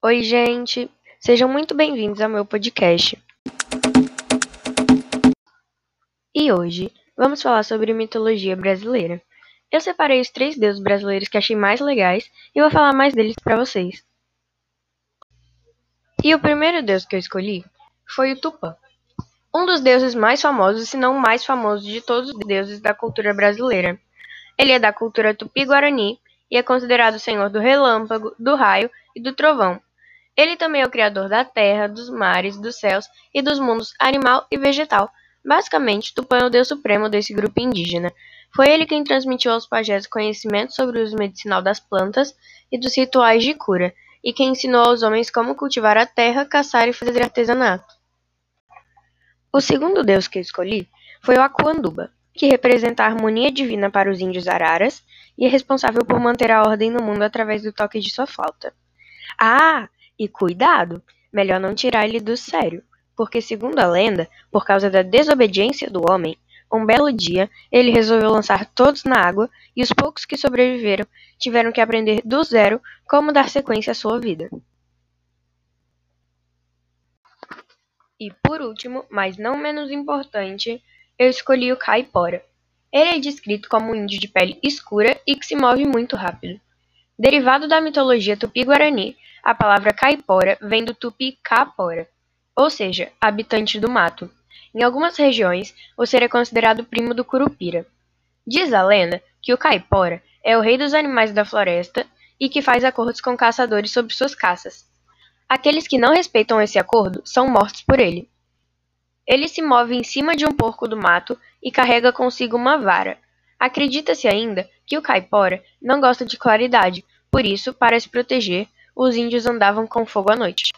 Oi, gente! Sejam muito bem-vindos ao meu podcast. E hoje vamos falar sobre mitologia brasileira. Eu separei os três deuses brasileiros que achei mais legais e vou falar mais deles para vocês. E o primeiro deus que eu escolhi foi o Tupã, um dos deuses mais famosos, se não o mais famoso de todos os deuses da cultura brasileira. Ele é da cultura tupi-guarani e é considerado o senhor do relâmpago, do raio e do trovão. Ele também é o criador da terra, dos mares, dos céus e dos mundos animal e vegetal. Basicamente, Tupã é o deus supremo desse grupo indígena. Foi ele quem transmitiu aos pajés conhecimento sobre o uso medicinal das plantas e dos rituais de cura, e quem ensinou aos homens como cultivar a terra, caçar e fazer artesanato. O segundo deus que escolhi foi o Acuanduba, que representa a harmonia divina para os índios araras e é responsável por manter a ordem no mundo através do toque de sua flauta. Ah, e cuidado! Melhor não tirar ele do sério, porque, segundo a lenda, por causa da desobediência do homem, um belo dia ele resolveu lançar todos na água e os poucos que sobreviveram tiveram que aprender do zero como dar sequência à sua vida. E por último, mas não menos importante, eu escolhi o caipora. Ele é descrito como um índio de pele escura e que se move muito rápido. Derivado da mitologia tupi-guarani, a palavra caipora vem do tupi capora, ou seja, habitante do mato. Em algumas regiões, o ser é considerado primo do curupira. Diz a lenda que o caipora é o rei dos animais da floresta e que faz acordos com caçadores sobre suas caças. Aqueles que não respeitam esse acordo são mortos por ele. Ele se move em cima de um porco do mato e carrega consigo uma vara. Acredita-se ainda que o caipora não gosta de claridade, por isso, para se proteger, os índios andavam com fogo à noite.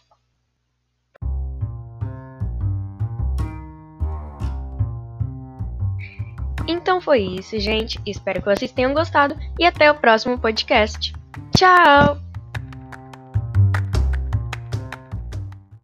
Então foi isso, gente. Espero que vocês tenham gostado e até o próximo podcast. Tchau!